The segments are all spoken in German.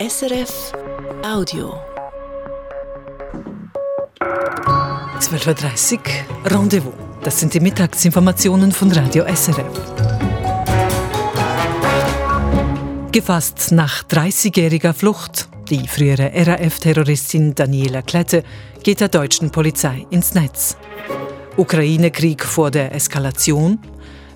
SRF Audio. 12.30 Uhr Rendezvous. Das sind die Mittagsinformationen von Radio SRF. Gefasst nach 30-jähriger Flucht. Die frühere RAF-Terroristin Daniela Klette geht der deutschen Polizei ins Netz. Ukraine-Krieg vor der Eskalation.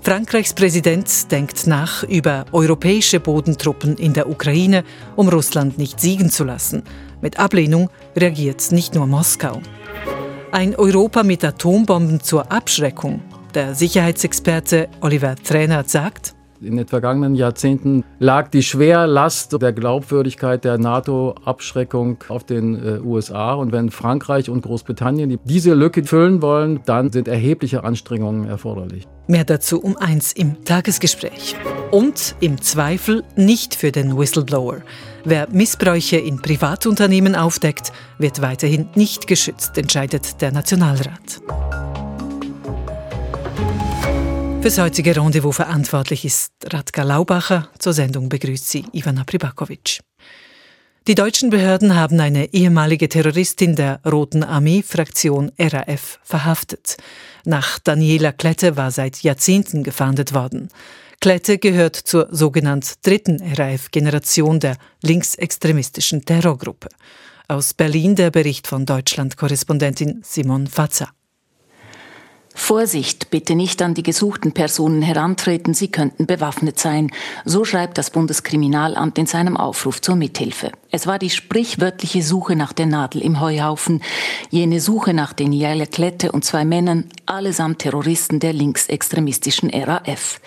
Frankreichs Präsident denkt nach über europäische Bodentruppen in der Ukraine, um Russland nicht siegen zu lassen. Mit Ablehnung reagiert nicht nur Moskau. Ein Europa mit Atombomben zur Abschreckung. Der Sicherheitsexperte Oliver Trainer sagt, in den vergangenen Jahrzehnten lag die Schwerlast der Glaubwürdigkeit der NATO-Abschreckung auf den äh, USA. Und wenn Frankreich und Großbritannien diese Lücke füllen wollen, dann sind erhebliche Anstrengungen erforderlich. Mehr dazu um eins im Tagesgespräch. Und im Zweifel nicht für den Whistleblower. Wer Missbräuche in Privatunternehmen aufdeckt, wird weiterhin nicht geschützt, entscheidet der Nationalrat. Fürs heutige Rendezvous verantwortlich ist Radka Laubacher. Zur Sendung begrüßt sie Ivana Pribakovic. Die deutschen Behörden haben eine ehemalige Terroristin der Roten Armee-Fraktion RAF verhaftet. Nach Daniela Klette war seit Jahrzehnten gefahndet worden. Klette gehört zur sogenannten dritten RAF-Generation der linksextremistischen Terrorgruppe. Aus Berlin der Bericht von Deutschland-Korrespondentin Simon Fatzer. Vorsicht, bitte nicht an die gesuchten Personen herantreten, sie könnten bewaffnet sein. So schreibt das Bundeskriminalamt in seinem Aufruf zur Mithilfe. Es war die sprichwörtliche Suche nach der Nadel im Heuhaufen, jene Suche nach den Jelle Klette und zwei Männern, allesamt Terroristen der linksextremistischen RAF.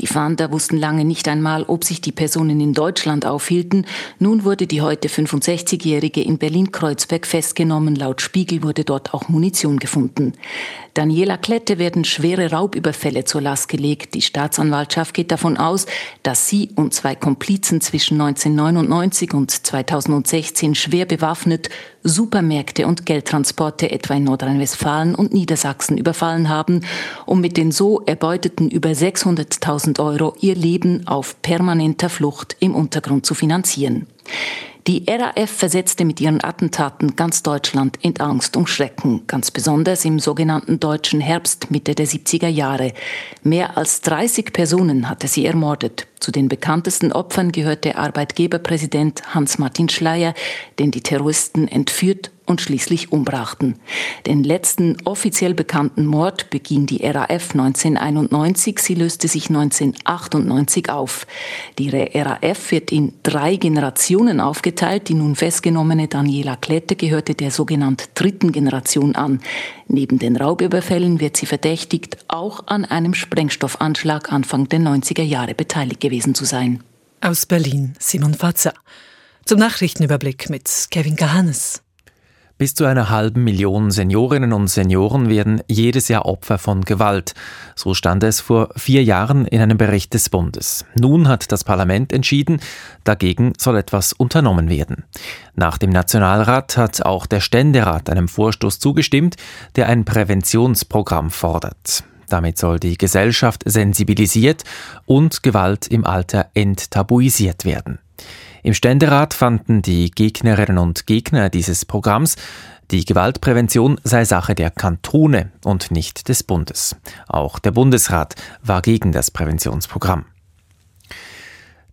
Die Fahnder wussten lange nicht einmal, ob sich die Personen in Deutschland aufhielten. Nun wurde die heute 65-Jährige in Berlin-Kreuzberg festgenommen. Laut Spiegel wurde dort auch Munition gefunden. Daniela Klette werden schwere Raubüberfälle zur Last gelegt. Die Staatsanwaltschaft geht davon aus, dass sie und zwei Komplizen zwischen 1999 und 2016 schwer bewaffnet Supermärkte und Geldtransporte etwa in Nordrhein-Westfalen und Niedersachsen überfallen haben, um mit den so erbeuteten über 600.000 Euro ihr Leben auf permanenter Flucht im Untergrund zu finanzieren. Die RAF versetzte mit ihren Attentaten ganz Deutschland in Angst und Schrecken, ganz besonders im sogenannten deutschen Herbst Mitte der 70er Jahre. Mehr als 30 Personen hatte sie ermordet. Zu den bekanntesten Opfern gehört der Arbeitgeberpräsident Hans-Martin Schleyer, den die Terroristen entführt und schließlich umbrachten. Den letzten offiziell bekannten Mord beging die RAF 1991, sie löste sich 1998 auf. Die RAF wird in drei Generationen aufgeteilt. Die nun festgenommene Daniela Klette gehörte der sogenannten dritten Generation an. Neben den Raubüberfällen wird sie verdächtigt, auch an einem Sprengstoffanschlag Anfang der 90er Jahre beteiligt gewesen zu sein. Aus Berlin Simon Fatzer. Zum Nachrichtenüberblick mit Kevin Kahanes. Bis zu einer halben Million Seniorinnen und Senioren werden jedes Jahr Opfer von Gewalt. So stand es vor vier Jahren in einem Bericht des Bundes. Nun hat das Parlament entschieden, dagegen soll etwas unternommen werden. Nach dem Nationalrat hat auch der Ständerat einem Vorstoß zugestimmt, der ein Präventionsprogramm fordert. Damit soll die Gesellschaft sensibilisiert und Gewalt im Alter enttabuisiert werden. Im Ständerat fanden die Gegnerinnen und Gegner dieses Programms, die Gewaltprävention sei Sache der Kantone und nicht des Bundes. Auch der Bundesrat war gegen das Präventionsprogramm.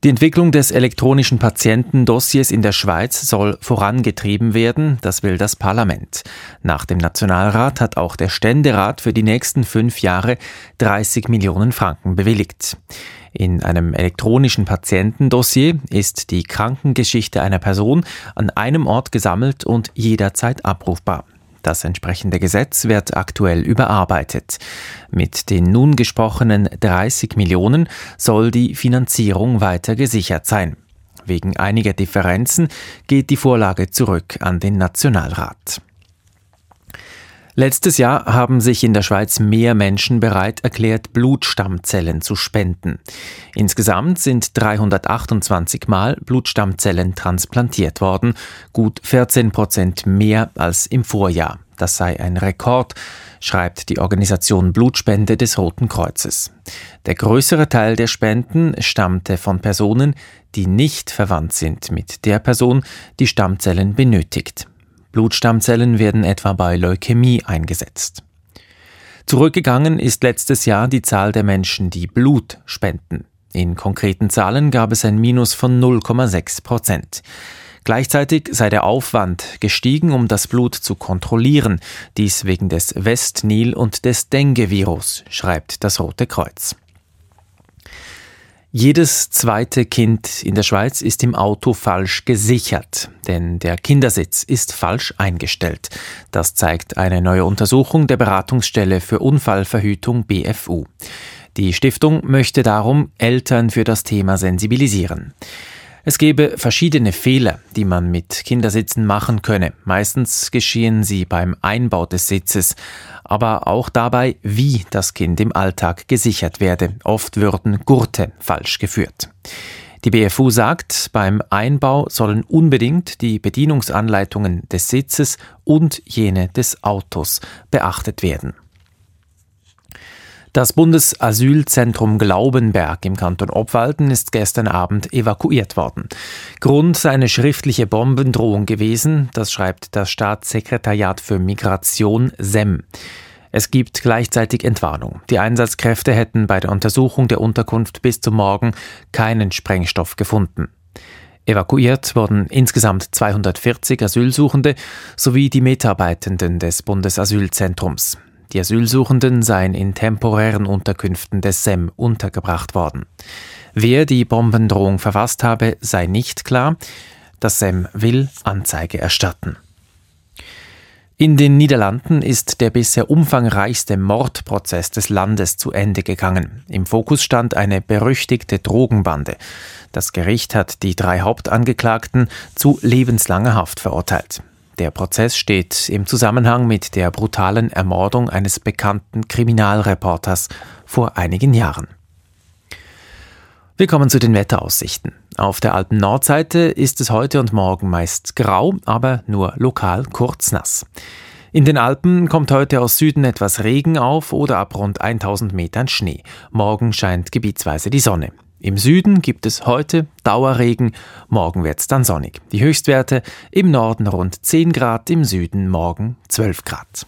Die Entwicklung des elektronischen Patientendossiers in der Schweiz soll vorangetrieben werden, das will das Parlament. Nach dem Nationalrat hat auch der Ständerat für die nächsten fünf Jahre 30 Millionen Franken bewilligt. In einem elektronischen Patientendossier ist die Krankengeschichte einer Person an einem Ort gesammelt und jederzeit abrufbar. Das entsprechende Gesetz wird aktuell überarbeitet. Mit den nun gesprochenen 30 Millionen soll die Finanzierung weiter gesichert sein. Wegen einiger Differenzen geht die Vorlage zurück an den Nationalrat. Letztes Jahr haben sich in der Schweiz mehr Menschen bereit erklärt, Blutstammzellen zu spenden. Insgesamt sind 328 Mal Blutstammzellen transplantiert worden, gut 14 Prozent mehr als im Vorjahr. Das sei ein Rekord, schreibt die Organisation Blutspende des Roten Kreuzes. Der größere Teil der Spenden stammte von Personen, die nicht verwandt sind mit der Person, die Stammzellen benötigt. Blutstammzellen werden etwa bei Leukämie eingesetzt. Zurückgegangen ist letztes Jahr die Zahl der Menschen, die Blut spenden. In konkreten Zahlen gab es ein Minus von 0,6 Prozent. Gleichzeitig sei der Aufwand gestiegen, um das Blut zu kontrollieren, dies wegen des Westnil und des Dengue-Virus, schreibt das Rote Kreuz. Jedes zweite Kind in der Schweiz ist im Auto falsch gesichert, denn der Kindersitz ist falsch eingestellt. Das zeigt eine neue Untersuchung der Beratungsstelle für Unfallverhütung BFU. Die Stiftung möchte darum Eltern für das Thema sensibilisieren. Es gebe verschiedene Fehler, die man mit Kindersitzen machen könne. Meistens geschehen sie beim Einbau des Sitzes, aber auch dabei, wie das Kind im Alltag gesichert werde. Oft würden Gurte falsch geführt. Die BFU sagt, beim Einbau sollen unbedingt die Bedienungsanleitungen des Sitzes und jene des Autos beachtet werden. Das Bundesasylzentrum Glaubenberg im Kanton Obwalden ist gestern Abend evakuiert worden. Grund sei eine schriftliche Bombendrohung gewesen, das schreibt das Staatssekretariat für Migration SEM. Es gibt gleichzeitig Entwarnung. Die Einsatzkräfte hätten bei der Untersuchung der Unterkunft bis zum Morgen keinen Sprengstoff gefunden. Evakuiert wurden insgesamt 240 Asylsuchende sowie die Mitarbeitenden des Bundesasylzentrums. Die Asylsuchenden seien in temporären Unterkünften des SEM untergebracht worden. Wer die Bombendrohung verfasst habe, sei nicht klar. Das SEM will Anzeige erstatten. In den Niederlanden ist der bisher umfangreichste Mordprozess des Landes zu Ende gegangen. Im Fokus stand eine berüchtigte Drogenbande. Das Gericht hat die drei Hauptangeklagten zu lebenslanger Haft verurteilt. Der Prozess steht im Zusammenhang mit der brutalen Ermordung eines bekannten Kriminalreporters vor einigen Jahren. Wir kommen zu den Wetteraussichten. Auf der alten Nordseite ist es heute und morgen meist grau, aber nur lokal kurz nass. In den Alpen kommt heute aus Süden etwas Regen auf oder ab rund 1000 Metern Schnee. Morgen scheint gebietsweise die Sonne. Im Süden gibt es heute Dauerregen, morgen wird es dann sonnig. Die Höchstwerte im Norden rund 10 Grad, im Süden morgen 12 Grad.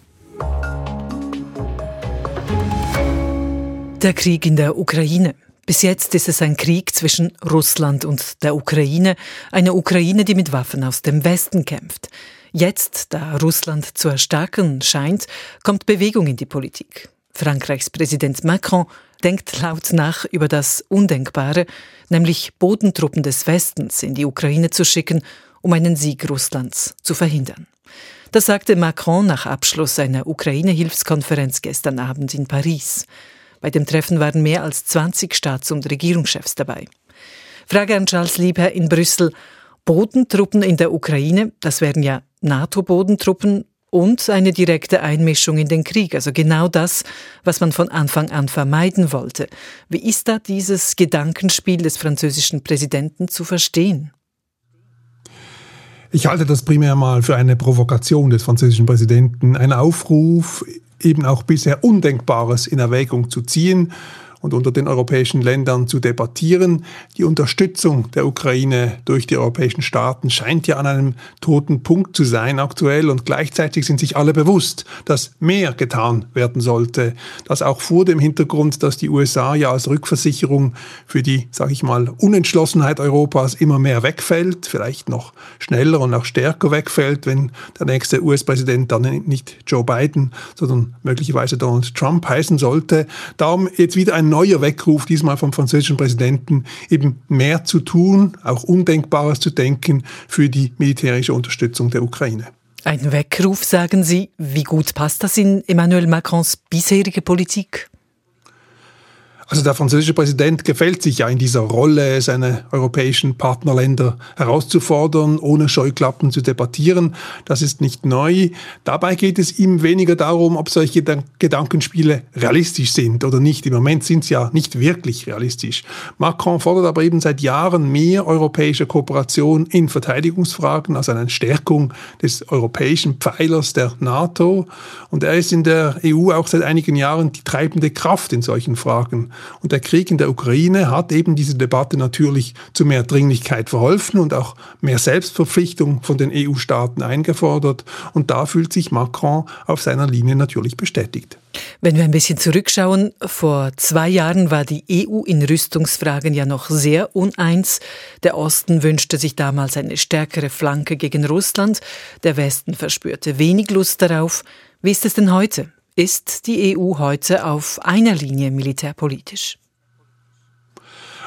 Der Krieg in der Ukraine. Bis jetzt ist es ein Krieg zwischen Russland und der Ukraine, eine Ukraine, die mit Waffen aus dem Westen kämpft. Jetzt, da Russland zu erstarken scheint, kommt Bewegung in die Politik. Frankreichs Präsident Macron denkt laut nach über das Undenkbare, nämlich Bodentruppen des Westens in die Ukraine zu schicken, um einen Sieg Russlands zu verhindern. Das sagte Macron nach Abschluss einer Ukraine-Hilfskonferenz gestern Abend in Paris. Bei dem Treffen waren mehr als 20 Staats- und Regierungschefs dabei. Frage an Charles Lieber in Brüssel. Bodentruppen in der Ukraine, das wären ja NATO-Bodentruppen und eine direkte Einmischung in den Krieg, also genau das, was man von Anfang an vermeiden wollte. Wie ist da dieses Gedankenspiel des französischen Präsidenten zu verstehen? Ich halte das primär mal für eine Provokation des französischen Präsidenten, ein Aufruf, eben auch bisher Undenkbares in Erwägung zu ziehen und unter den europäischen Ländern zu debattieren. Die Unterstützung der Ukraine durch die europäischen Staaten scheint ja an einem toten Punkt zu sein aktuell und gleichzeitig sind sich alle bewusst, dass mehr getan werden sollte. Das auch vor dem Hintergrund, dass die USA ja als Rückversicherung für die, sage ich mal, Unentschlossenheit Europas immer mehr wegfällt, vielleicht noch schneller und auch stärker wegfällt, wenn der nächste US-Präsident dann nicht Joe Biden, sondern möglicherweise Donald Trump heißen sollte. Darum jetzt wieder ein neuer Weckruf, diesmal vom französischen Präsidenten, eben mehr zu tun, auch Undenkbares zu denken für die militärische Unterstützung der Ukraine. Ein Weckruf, sagen Sie. Wie gut passt das in Emmanuel Macrons bisherige Politik? Also der französische Präsident gefällt sich ja in dieser Rolle, seine europäischen Partnerländer herauszufordern, ohne Scheuklappen zu debattieren. Das ist nicht neu. Dabei geht es ihm weniger darum, ob solche Gedankenspiele realistisch sind oder nicht. Im Moment sind sie ja nicht wirklich realistisch. Macron fordert aber eben seit Jahren mehr europäische Kooperation in Verteidigungsfragen, also eine Stärkung des europäischen Pfeilers der NATO. Und er ist in der EU auch seit einigen Jahren die treibende Kraft in solchen Fragen. Und der Krieg in der Ukraine hat eben diese Debatte natürlich zu mehr Dringlichkeit verholfen und auch mehr Selbstverpflichtung von den EU-Staaten eingefordert. Und da fühlt sich Macron auf seiner Linie natürlich bestätigt. Wenn wir ein bisschen zurückschauen, vor zwei Jahren war die EU in Rüstungsfragen ja noch sehr uneins. Der Osten wünschte sich damals eine stärkere Flanke gegen Russland, der Westen verspürte wenig Lust darauf. Wie ist es denn heute? Ist die EU heute auf einer Linie militärpolitisch?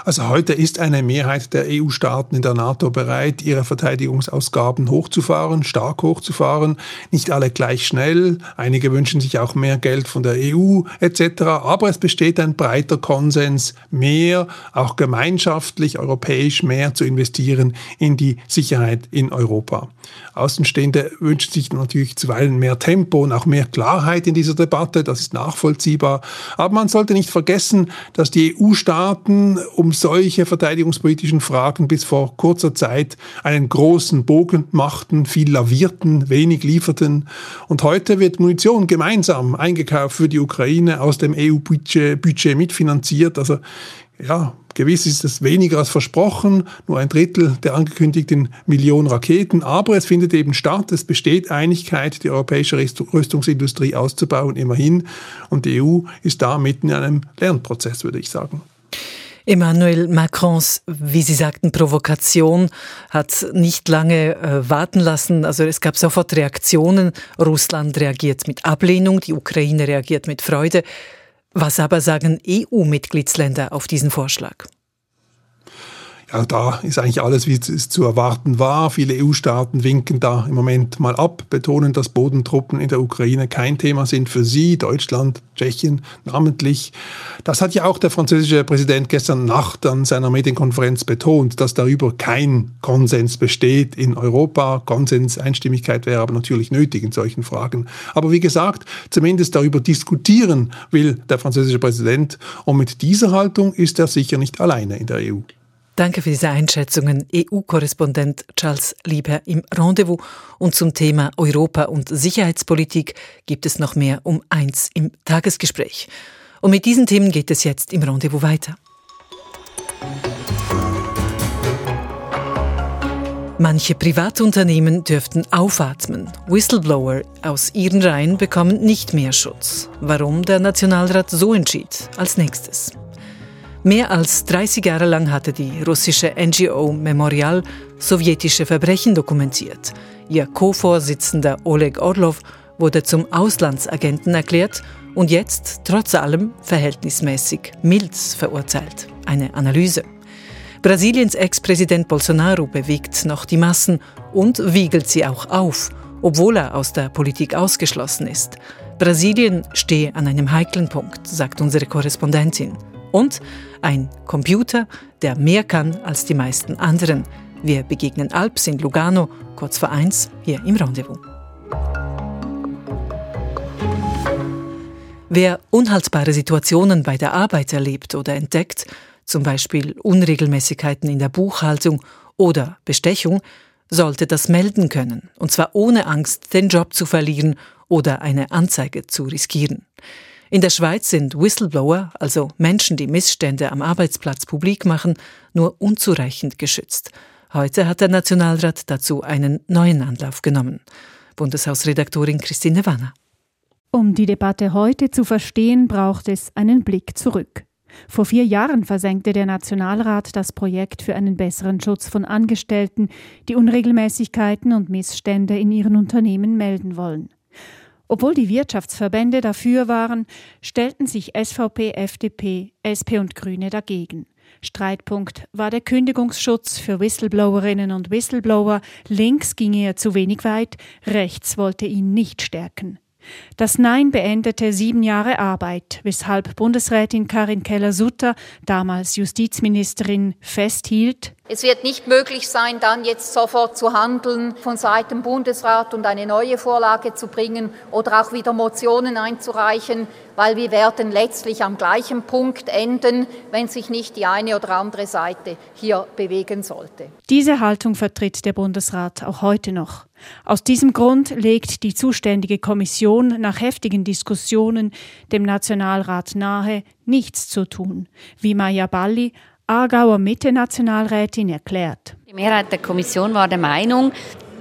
Also heute ist eine Mehrheit der EU-Staaten in der NATO bereit, ihre Verteidigungsausgaben hochzufahren, stark hochzufahren. Nicht alle gleich schnell. Einige wünschen sich auch mehr Geld von der EU etc. Aber es besteht ein breiter Konsens, mehr, auch gemeinschaftlich, europäisch mehr zu investieren in die Sicherheit in Europa. Außenstehende wünschen sich natürlich zuweilen mehr Tempo und auch mehr Klarheit in dieser Debatte. Das ist nachvollziehbar. Aber man sollte nicht vergessen, dass die EU-Staaten um solche verteidigungspolitischen Fragen bis vor kurzer Zeit einen großen Bogen machten, viel lavierten, wenig lieferten. Und heute wird Munition gemeinsam eingekauft für die Ukraine, aus dem EU-Budget Budget mitfinanziert. Also ja, gewiss ist es weniger als versprochen, nur ein Drittel der angekündigten Millionen Raketen, aber es findet eben statt, es besteht Einigkeit, die europäische Rüstungsindustrie auszubauen, immerhin, und die EU ist da mitten in einem Lernprozess, würde ich sagen. Emmanuel Macrons, wie Sie sagten, Provokation hat nicht lange äh, warten lassen. Also es gab sofort Reaktionen. Russland reagiert mit Ablehnung, die Ukraine reagiert mit Freude. Was aber sagen EU-Mitgliedsländer auf diesen Vorschlag? Ja, da ist eigentlich alles, wie es zu erwarten war. Viele EU-Staaten winken da im Moment mal ab, betonen, dass Bodentruppen in der Ukraine kein Thema sind für sie, Deutschland, Tschechien namentlich. Das hat ja auch der französische Präsident gestern Nacht an seiner Medienkonferenz betont, dass darüber kein Konsens besteht in Europa. Konsens, Einstimmigkeit wäre aber natürlich nötig in solchen Fragen. Aber wie gesagt, zumindest darüber diskutieren will der französische Präsident. Und mit dieser Haltung ist er sicher nicht alleine in der EU. Danke für diese Einschätzungen, EU-Korrespondent Charles Lieber im Rendezvous. Und zum Thema Europa und Sicherheitspolitik gibt es noch mehr um eins im Tagesgespräch. Und mit diesen Themen geht es jetzt im Rendezvous weiter. Manche Privatunternehmen dürften aufatmen. Whistleblower aus ihren Reihen bekommen nicht mehr Schutz. Warum der Nationalrat so entschied? Als nächstes. Mehr als 30 Jahre lang hatte die russische NGO Memorial sowjetische Verbrechen dokumentiert. Ihr Co-Vorsitzender Oleg Orlov wurde zum Auslandsagenten erklärt und jetzt trotz allem verhältnismäßig mild verurteilt. Eine Analyse. Brasiliens Ex-Präsident Bolsonaro bewegt noch die Massen und wiegelt sie auch auf, obwohl er aus der Politik ausgeschlossen ist. Brasilien stehe an einem heiklen Punkt, sagt unsere Korrespondentin. Und ein Computer, der mehr kann als die meisten anderen. Wir begegnen Alps in Lugano, kurz vor eins, hier im Rendezvous. Wer unhaltbare Situationen bei der Arbeit erlebt oder entdeckt, zum Beispiel Unregelmäßigkeiten in der Buchhaltung oder Bestechung, sollte das melden können, und zwar ohne Angst, den Job zu verlieren oder eine Anzeige zu riskieren. In der Schweiz sind Whistleblower, also Menschen, die Missstände am Arbeitsplatz publik machen, nur unzureichend geschützt. Heute hat der Nationalrat dazu einen neuen Anlauf genommen. Bundeshausredaktorin Christine Wanner. Um die Debatte heute zu verstehen, braucht es einen Blick zurück. Vor vier Jahren versenkte der Nationalrat das Projekt für einen besseren Schutz von Angestellten, die Unregelmäßigkeiten und Missstände in ihren Unternehmen melden wollen. Obwohl die Wirtschaftsverbände dafür waren, stellten sich SVP, FDP, SP und Grüne dagegen. Streitpunkt war der Kündigungsschutz für Whistleblowerinnen und Whistleblower. Links ging er zu wenig weit, rechts wollte ihn nicht stärken. Das Nein beendete sieben Jahre Arbeit, weshalb Bundesrätin Karin Keller-Sutter, damals Justizministerin, festhielt, es wird nicht möglich sein, dann jetzt sofort zu handeln von Seiten Bundesrat und eine neue Vorlage zu bringen oder auch wieder Motionen einzureichen, weil wir werden letztlich am gleichen Punkt enden, wenn sich nicht die eine oder andere Seite hier bewegen sollte. Diese Haltung vertritt der Bundesrat auch heute noch. Aus diesem Grund legt die zuständige Kommission nach heftigen Diskussionen dem Nationalrat nahe, nichts zu tun, wie Maya Balli, Aargauer Mitte-Nationalrätin erklärt. Die Mehrheit der Kommission war der Meinung,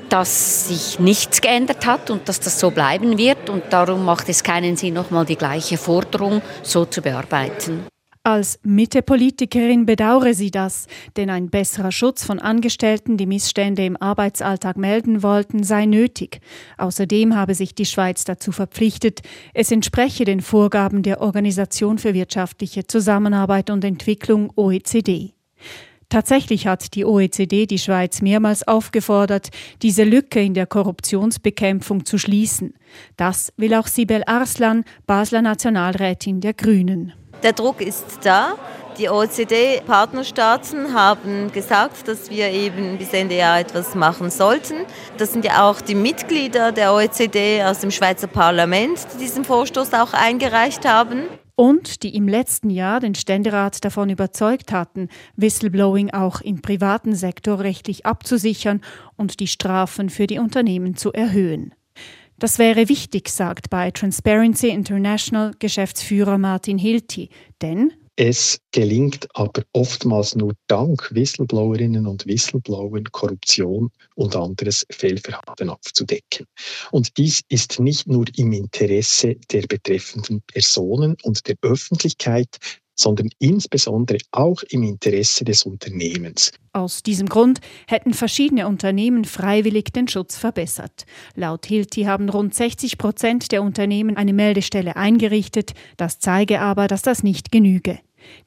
dass sich nichts geändert hat und dass das so bleiben wird. Und darum macht es keinen Sinn, nochmal die gleiche Forderung so zu bearbeiten. Als Mitte-Politikerin bedauere sie das, denn ein besserer Schutz von Angestellten, die Missstände im Arbeitsalltag melden wollten, sei nötig. Außerdem habe sich die Schweiz dazu verpflichtet, es entspreche den Vorgaben der Organisation für wirtschaftliche Zusammenarbeit und Entwicklung OECD. Tatsächlich hat die OECD die Schweiz mehrmals aufgefordert, diese Lücke in der Korruptionsbekämpfung zu schließen. Das will auch Sibel Arslan, Basler Nationalrätin der Grünen. Der Druck ist da. Die OECD-Partnerstaaten haben gesagt, dass wir eben bis Ende Jahr etwas machen sollten. Das sind ja auch die Mitglieder der OECD aus dem Schweizer Parlament, die diesen Vorstoß auch eingereicht haben. Und die im letzten Jahr den Ständerat davon überzeugt hatten, Whistleblowing auch im privaten Sektor rechtlich abzusichern und die Strafen für die Unternehmen zu erhöhen. Das wäre wichtig, sagt bei Transparency International Geschäftsführer Martin Hilti, denn es gelingt aber oftmals nur dank Whistleblowerinnen und Whistleblowern Korruption und anderes Fehlverhalten aufzudecken. Und dies ist nicht nur im Interesse der betreffenden Personen und der Öffentlichkeit, sondern insbesondere auch im Interesse des Unternehmens. Aus diesem Grund hätten verschiedene Unternehmen freiwillig den Schutz verbessert. Laut Hilti haben rund 60 Prozent der Unternehmen eine Meldestelle eingerichtet. Das zeige aber, dass das nicht genüge.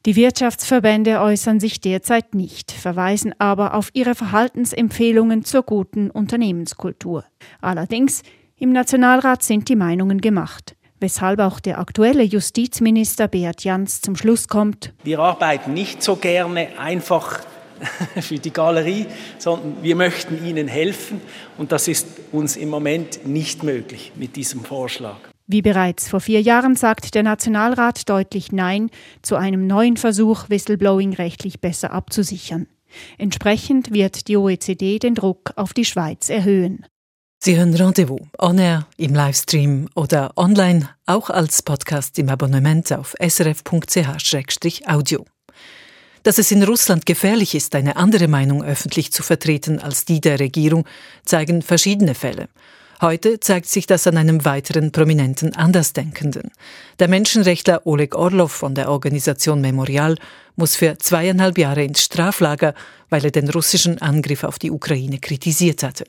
Die Wirtschaftsverbände äußern sich derzeit nicht, verweisen aber auf ihre Verhaltensempfehlungen zur guten Unternehmenskultur. Allerdings, im Nationalrat sind die Meinungen gemacht weshalb auch der aktuelle Justizminister Beat Jans zum Schluss kommt. Wir arbeiten nicht so gerne einfach für die Galerie, sondern wir möchten ihnen helfen und das ist uns im Moment nicht möglich mit diesem Vorschlag. Wie bereits vor vier Jahren sagt der Nationalrat deutlich Nein zu einem neuen Versuch, Whistleblowing rechtlich besser abzusichern. Entsprechend wird die OECD den Druck auf die Schweiz erhöhen. Sie hören Rendezvous on air, im Livestream oder online, auch als Podcast im Abonnement auf srf.ch-audio. Dass es in Russland gefährlich ist, eine andere Meinung öffentlich zu vertreten als die der Regierung, zeigen verschiedene Fälle. Heute zeigt sich das an einem weiteren prominenten Andersdenkenden. Der Menschenrechtler Oleg Orlov von der Organisation Memorial muss für zweieinhalb Jahre ins Straflager, weil er den russischen Angriff auf die Ukraine kritisiert hatte.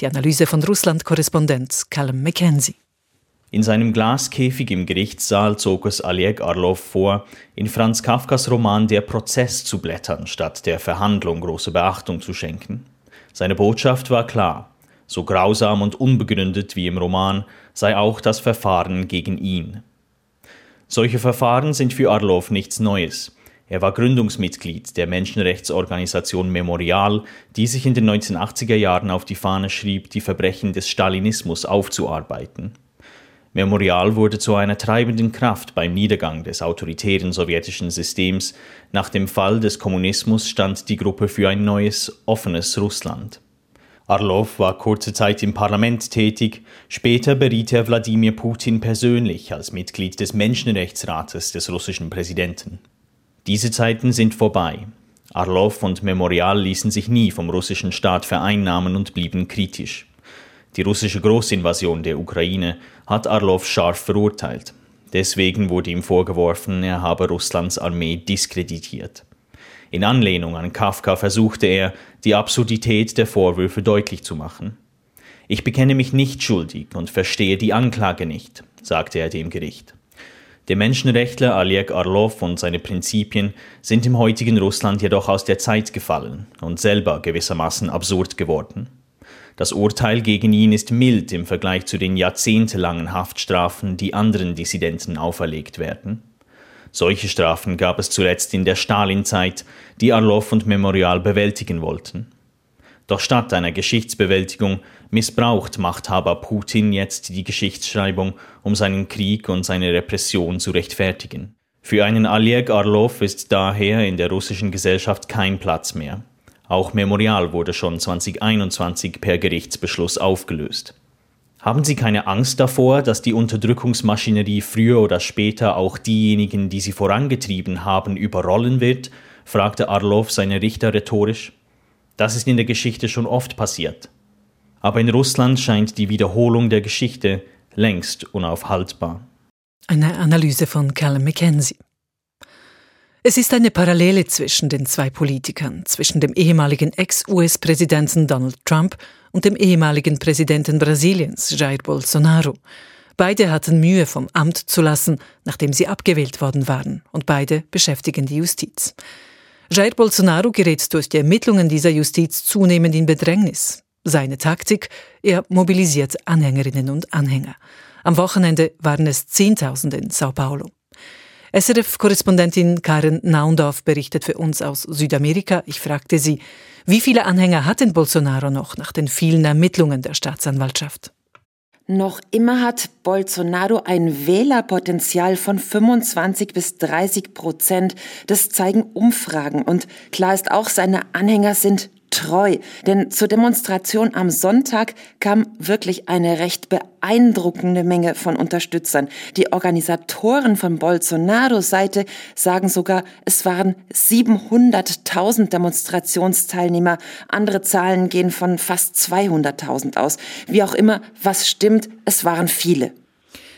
Die Analyse von Russland-Korrespondent Callum McKenzie. In seinem Glaskäfig im Gerichtssaal zog es Oleg Orlov vor, in Franz Kafkas Roman Der Prozess zu blättern, statt der Verhandlung große Beachtung zu schenken. Seine Botschaft war klar. So grausam und unbegründet wie im Roman sei auch das Verfahren gegen ihn. Solche Verfahren sind für Arlov nichts Neues. Er war Gründungsmitglied der Menschenrechtsorganisation Memorial, die sich in den 1980er Jahren auf die Fahne schrieb, die Verbrechen des Stalinismus aufzuarbeiten. Memorial wurde zu einer treibenden Kraft beim Niedergang des autoritären sowjetischen Systems. Nach dem Fall des Kommunismus stand die Gruppe für ein neues, offenes Russland. Arlov war kurze Zeit im Parlament tätig, später beriet er Wladimir Putin persönlich als Mitglied des Menschenrechtsrates des russischen Präsidenten. Diese Zeiten sind vorbei. Arlov und Memorial ließen sich nie vom russischen Staat vereinnahmen und blieben kritisch. Die russische Großinvasion der Ukraine hat Arlov scharf verurteilt. Deswegen wurde ihm vorgeworfen, er habe Russlands Armee diskreditiert. In Anlehnung an Kafka versuchte er, die Absurdität der Vorwürfe deutlich zu machen. Ich bekenne mich nicht schuldig und verstehe die Anklage nicht, sagte er dem Gericht. Der Menschenrechtler Oleg Arlov und seine Prinzipien sind im heutigen Russland jedoch aus der Zeit gefallen und selber gewissermaßen absurd geworden. Das Urteil gegen ihn ist mild im Vergleich zu den jahrzehntelangen Haftstrafen, die anderen Dissidenten auferlegt werden. Solche Strafen gab es zuletzt in der Stalinzeit, die Arlov und Memorial bewältigen wollten. Doch statt einer Geschichtsbewältigung missbraucht Machthaber Putin jetzt die Geschichtsschreibung, um seinen Krieg und seine Repression zu rechtfertigen. Für einen Oleg Arlov ist daher in der russischen Gesellschaft kein Platz mehr. Auch Memorial wurde schon 2021 per Gerichtsbeschluss aufgelöst. Haben Sie keine Angst davor, dass die Unterdrückungsmaschinerie früher oder später auch diejenigen, die sie vorangetrieben haben, überrollen wird? fragte Arlov seine Richter rhetorisch. Das ist in der Geschichte schon oft passiert. Aber in Russland scheint die Wiederholung der Geschichte längst unaufhaltbar. Eine Analyse von Callum McKenzie. Es ist eine Parallele zwischen den zwei Politikern, zwischen dem ehemaligen Ex-US-Präsidenten Donald Trump und dem ehemaligen Präsidenten Brasiliens, Jair Bolsonaro. Beide hatten Mühe, vom Amt zu lassen, nachdem sie abgewählt worden waren, und beide beschäftigen die Justiz. Jair Bolsonaro gerät durch die Ermittlungen dieser Justiz zunehmend in Bedrängnis. Seine Taktik? Er mobilisiert Anhängerinnen und Anhänger. Am Wochenende waren es Zehntausende in Sao Paulo. SRF-Korrespondentin Karen Naundorf berichtet für uns aus Südamerika. Ich fragte sie, wie viele Anhänger hat denn Bolsonaro noch nach den vielen Ermittlungen der Staatsanwaltschaft? Noch immer hat Bolsonaro ein Wählerpotenzial von 25 bis 30 Prozent. Das zeigen Umfragen. Und klar ist auch, seine Anhänger sind treu. Denn zur Demonstration am Sonntag kam wirklich eine recht beeindruckende Menge von Unterstützern. Die Organisatoren von Bolsonaros Seite sagen sogar, es waren 700.000 Demonstrationsteilnehmer. Andere Zahlen gehen von fast 200.000 aus. Wie auch immer, was stimmt, es waren viele.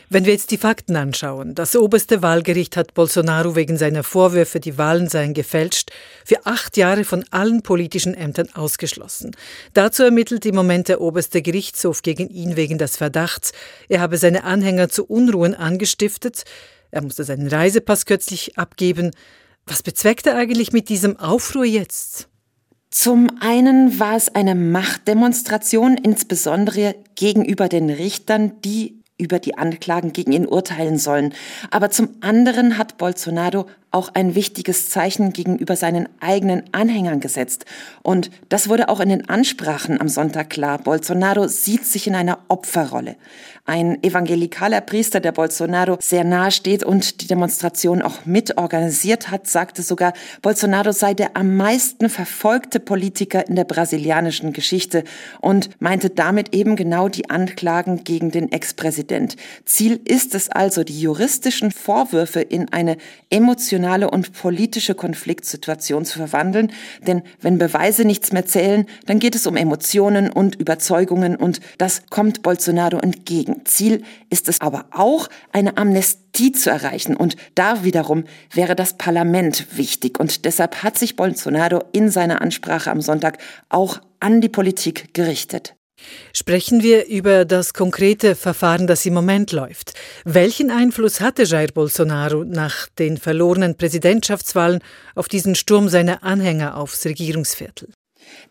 Wenn wir jetzt die Fakten anschauen, das oberste Wahlgericht hat Bolsonaro wegen seiner Vorwürfe, die Wahlen seien gefälscht, für acht Jahre von allen politischen Ämtern ausgeschlossen. Dazu ermittelt im Moment der oberste Gerichtshof gegen ihn wegen des Verdachts, er habe seine Anhänger zu Unruhen angestiftet. Er musste seinen Reisepass kürzlich abgeben. Was bezweckt er eigentlich mit diesem Aufruhr jetzt? Zum einen war es eine Machtdemonstration, insbesondere gegenüber den Richtern, die über die Anklagen gegen ihn urteilen sollen. Aber zum anderen hat Bolsonaro auch ein wichtiges Zeichen gegenüber seinen eigenen Anhängern gesetzt. Und das wurde auch in den Ansprachen am Sonntag klar. Bolsonaro sieht sich in einer Opferrolle. Ein evangelikaler Priester, der Bolsonaro sehr nahe steht und die Demonstration auch mitorganisiert hat, sagte sogar, Bolsonaro sei der am meisten verfolgte Politiker in der brasilianischen Geschichte und meinte damit eben genau die Anklagen gegen den Ex-Präsident. Ziel ist es also, die juristischen Vorwürfe in eine emotionale und politische Konfliktsituation zu verwandeln, denn wenn Beweise nichts mehr zählen, dann geht es um Emotionen und Überzeugungen und das kommt Bolsonaro entgegen. Ziel ist es aber auch, eine Amnestie zu erreichen. Und da wiederum wäre das Parlament wichtig. Und deshalb hat sich Bolsonaro in seiner Ansprache am Sonntag auch an die Politik gerichtet. Sprechen wir über das konkrete Verfahren, das im Moment läuft. Welchen Einfluss hatte Jair Bolsonaro nach den verlorenen Präsidentschaftswahlen auf diesen Sturm seiner Anhänger aufs Regierungsviertel?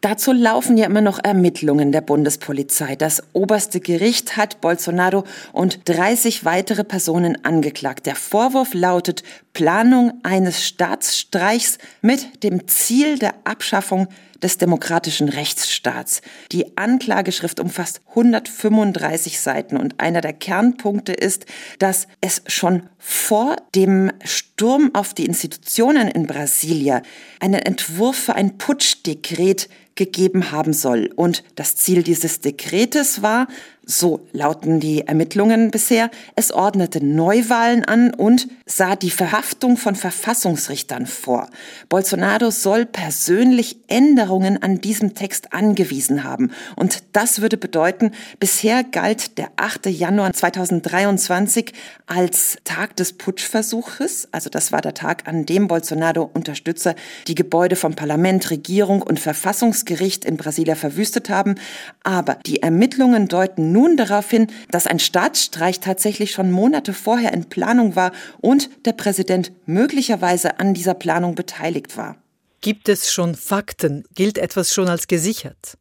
Dazu laufen ja immer noch Ermittlungen der Bundespolizei. Das oberste Gericht hat Bolsonaro und 30 weitere Personen angeklagt. Der Vorwurf lautet Planung eines Staatsstreichs mit dem Ziel der Abschaffung des demokratischen Rechtsstaats. Die Anklageschrift umfasst 135 Seiten und einer der Kernpunkte ist, dass es schon vor dem Sturm auf die Institutionen in Brasilia einen Entwurf für ein Putschdekret gegeben haben soll. Und das Ziel dieses Dekretes war, so lauten die Ermittlungen bisher. Es ordnete Neuwahlen an und sah die Verhaftung von Verfassungsrichtern vor. Bolsonaro soll persönlich Änderungen an diesem Text angewiesen haben. Und das würde bedeuten, bisher galt der 8. Januar 2023 als Tag des Putschversuches. Also das war der Tag, an dem Bolsonaro-Unterstützer die Gebäude vom Parlament, Regierung und Verfassungsgericht in Brasilia verwüstet haben. Aber die Ermittlungen deuten nun darauf hin, dass ein Staatsstreich tatsächlich schon Monate vorher in Planung war und der Präsident möglicherweise an dieser Planung beteiligt war. Gibt es schon Fakten? Gilt etwas schon als gesichert?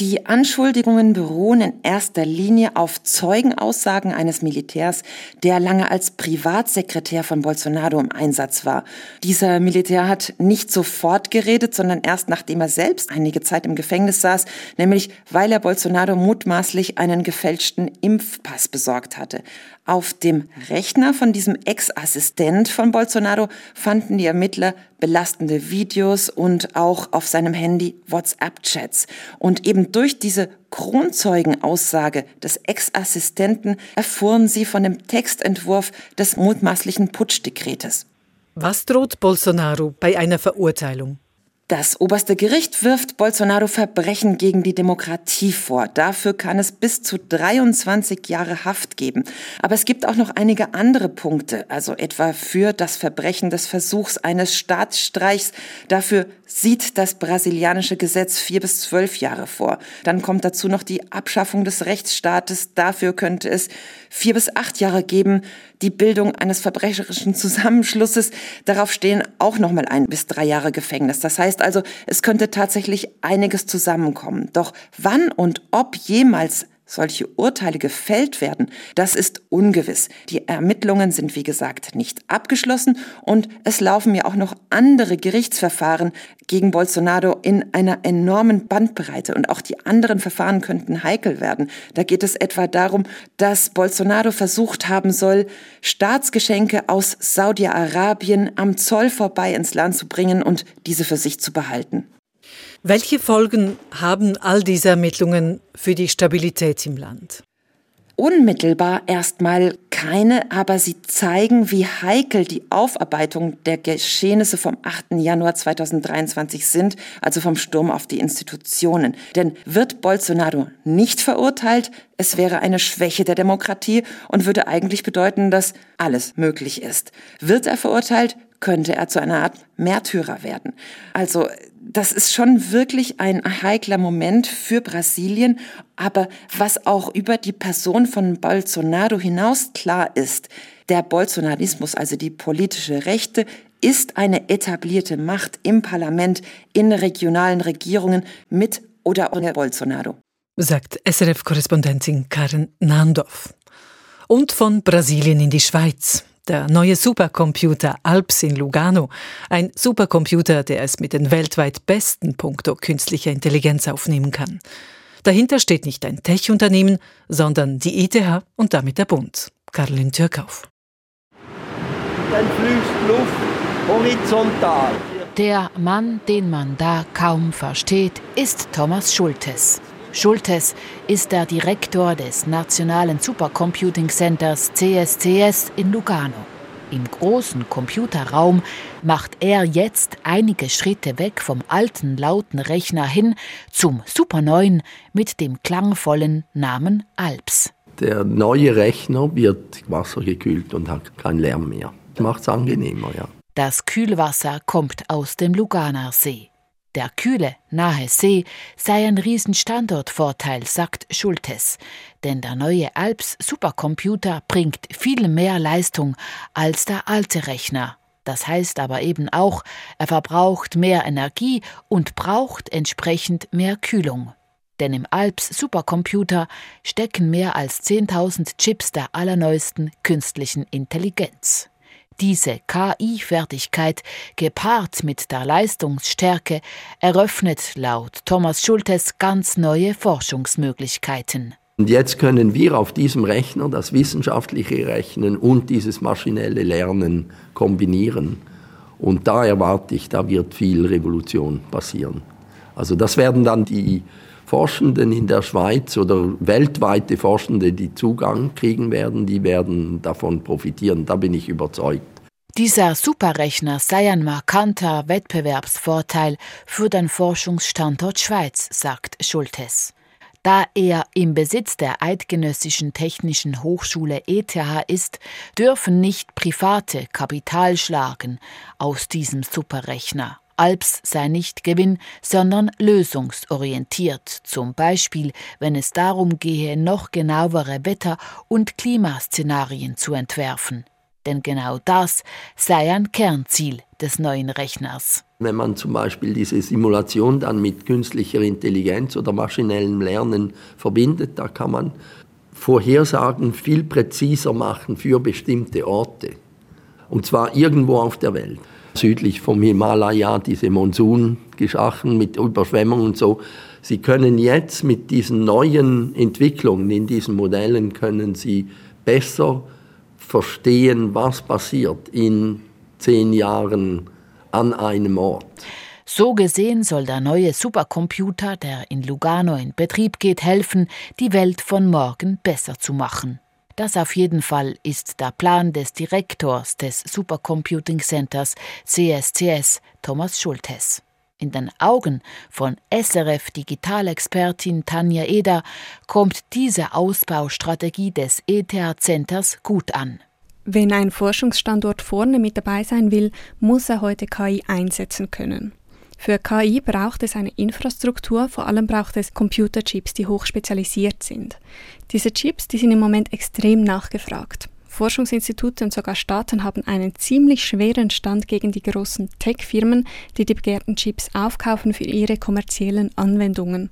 Die Anschuldigungen beruhen in erster Linie auf Zeugenaussagen eines Militärs, der lange als Privatsekretär von Bolsonaro im Einsatz war. Dieser Militär hat nicht sofort geredet, sondern erst nachdem er selbst einige Zeit im Gefängnis saß, nämlich weil er Bolsonaro mutmaßlich einen gefälschten Impfpass besorgt hatte. Auf dem Rechner von diesem Ex-Assistent von Bolsonaro fanden die Ermittler belastende Videos und auch auf seinem Handy WhatsApp-Chats. Und eben durch diese Kronzeugenaussage des Ex-Assistenten erfuhren sie von dem Textentwurf des mutmaßlichen Putschdekretes. Was droht Bolsonaro bei einer Verurteilung? Das oberste Gericht wirft Bolsonaro Verbrechen gegen die Demokratie vor. Dafür kann es bis zu 23 Jahre Haft geben. Aber es gibt auch noch einige andere Punkte, also etwa für das Verbrechen des Versuchs eines Staatsstreichs. Dafür sieht das brasilianische Gesetz vier bis zwölf Jahre vor. Dann kommt dazu noch die Abschaffung des Rechtsstaates. Dafür könnte es vier bis acht Jahre geben. Die Bildung eines verbrecherischen Zusammenschlusses, darauf stehen auch noch mal ein bis drei Jahre Gefängnis. Das heißt also, es könnte tatsächlich einiges zusammenkommen. Doch wann und ob jemals solche Urteile gefällt werden, das ist ungewiss. Die Ermittlungen sind, wie gesagt, nicht abgeschlossen und es laufen ja auch noch andere Gerichtsverfahren gegen Bolsonaro in einer enormen Bandbreite und auch die anderen Verfahren könnten heikel werden. Da geht es etwa darum, dass Bolsonaro versucht haben soll, Staatsgeschenke aus Saudi-Arabien am Zoll vorbei ins Land zu bringen und diese für sich zu behalten. Welche Folgen haben all diese Ermittlungen für die Stabilität im Land? Unmittelbar erstmal keine, aber sie zeigen, wie heikel die Aufarbeitung der Geschehnisse vom 8. Januar 2023 sind, also vom Sturm auf die Institutionen. Denn wird Bolsonaro nicht verurteilt, es wäre eine Schwäche der Demokratie und würde eigentlich bedeuten, dass alles möglich ist. Wird er verurteilt, könnte er zu einer Art Märtyrer werden. Also das ist schon wirklich ein heikler Moment für Brasilien. Aber was auch über die Person von Bolsonaro hinaus klar ist, der Bolsonarismus, also die politische Rechte, ist eine etablierte Macht im Parlament, in regionalen Regierungen mit oder ohne Bolsonaro. Sagt SRF-Korrespondentin Karen Nandorf. Und von Brasilien in die Schweiz. Der neue Supercomputer Alps in Lugano. Ein Supercomputer, der es mit den weltweit besten Punkto künstlicher Intelligenz aufnehmen kann. Dahinter steht nicht ein Tech-Unternehmen, sondern die ETH und damit der Bund. Karolin Türkauf. Dann fließt Luft horizontal. Der Mann, den man da kaum versteht, ist Thomas Schultes. Schultes ist der Direktor des Nationalen Supercomputing Centers CSCS in Lugano. Im großen Computerraum macht er jetzt einige Schritte weg vom alten lauten Rechner hin zum superneuen mit dem klangvollen Namen Alps. Der neue Rechner wird wassergekühlt und hat keinen Lärm mehr. Macht es angenehmer, ja. Das Kühlwasser kommt aus dem Luganer See. Der kühle, nahe See sei ein Riesenstandortvorteil, sagt Schultes, denn der neue Alps Supercomputer bringt viel mehr Leistung als der alte Rechner. Das heißt aber eben auch, er verbraucht mehr Energie und braucht entsprechend mehr Kühlung. Denn im Alps Supercomputer stecken mehr als 10.000 Chips der allerneuesten künstlichen Intelligenz. Diese KI-Fertigkeit, gepaart mit der Leistungsstärke, eröffnet laut Thomas Schultes ganz neue Forschungsmöglichkeiten. Und jetzt können wir auf diesem Rechner das wissenschaftliche Rechnen und dieses maschinelle Lernen kombinieren. Und da erwarte ich, da wird viel Revolution passieren. Also das werden dann die Forschenden in der Schweiz oder weltweite Forschende, die Zugang kriegen werden, die werden davon profitieren. Da bin ich überzeugt. Dieser Superrechner sei ein markanter Wettbewerbsvorteil für den Forschungsstandort Schweiz, sagt Schultes. Da er im Besitz der Eidgenössischen Technischen Hochschule ETH ist, dürfen nicht private Kapital schlagen aus diesem Superrechner. Alps sei nicht Gewinn, sondern lösungsorientiert, zum Beispiel wenn es darum gehe, noch genauere Wetter- und Klimaszenarien zu entwerfen. denn genau das sei ein Kernziel des neuen Rechners. Wenn man zum Beispiel diese Simulation dann mit künstlicher Intelligenz oder maschinellem Lernen verbindet, da kann man Vorhersagen viel präziser machen für bestimmte Orte. Und zwar irgendwo auf der Welt. Südlich vom Himalaya, diese Monsungeschachen mit Überschwemmungen und so. Sie können jetzt mit diesen neuen Entwicklungen in diesen Modellen, können Sie besser verstehen, was passiert in zehn Jahren an einem Ort. So gesehen soll der neue Supercomputer, der in Lugano in Betrieb geht, helfen, die Welt von morgen besser zu machen. Das auf jeden Fall ist der Plan des Direktors des Supercomputing Centers CSCS, Thomas Schultes. In den Augen von SRF Digitalexpertin Tanja Eder kommt diese Ausbaustrategie des ETH-Centers gut an. Wenn ein Forschungsstandort vorne mit dabei sein will, muss er heute KI einsetzen können. Für KI braucht es eine Infrastruktur, vor allem braucht es Computerchips, die hochspezialisiert sind. Diese Chips, die sind im Moment extrem nachgefragt. Forschungsinstitute und sogar Staaten haben einen ziemlich schweren Stand gegen die großen Tech-Firmen, die die begehrten Chips aufkaufen für ihre kommerziellen Anwendungen.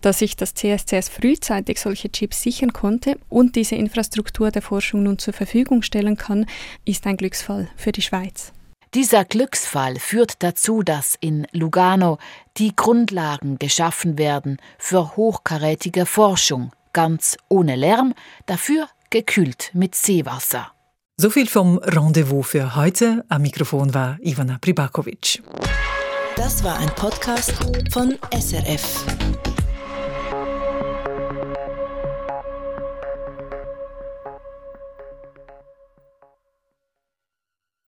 Dass sich das CSCS frühzeitig solche Chips sichern konnte und diese Infrastruktur der Forschung nun zur Verfügung stellen kann, ist ein Glücksfall für die Schweiz. Dieser Glücksfall führt dazu, dass in Lugano die Grundlagen geschaffen werden für hochkarätige Forschung, ganz ohne Lärm, dafür gekühlt mit Seewasser. So viel vom Rendezvous für heute. Am Mikrofon war Ivana Pribakovic. Das war ein Podcast von SRF.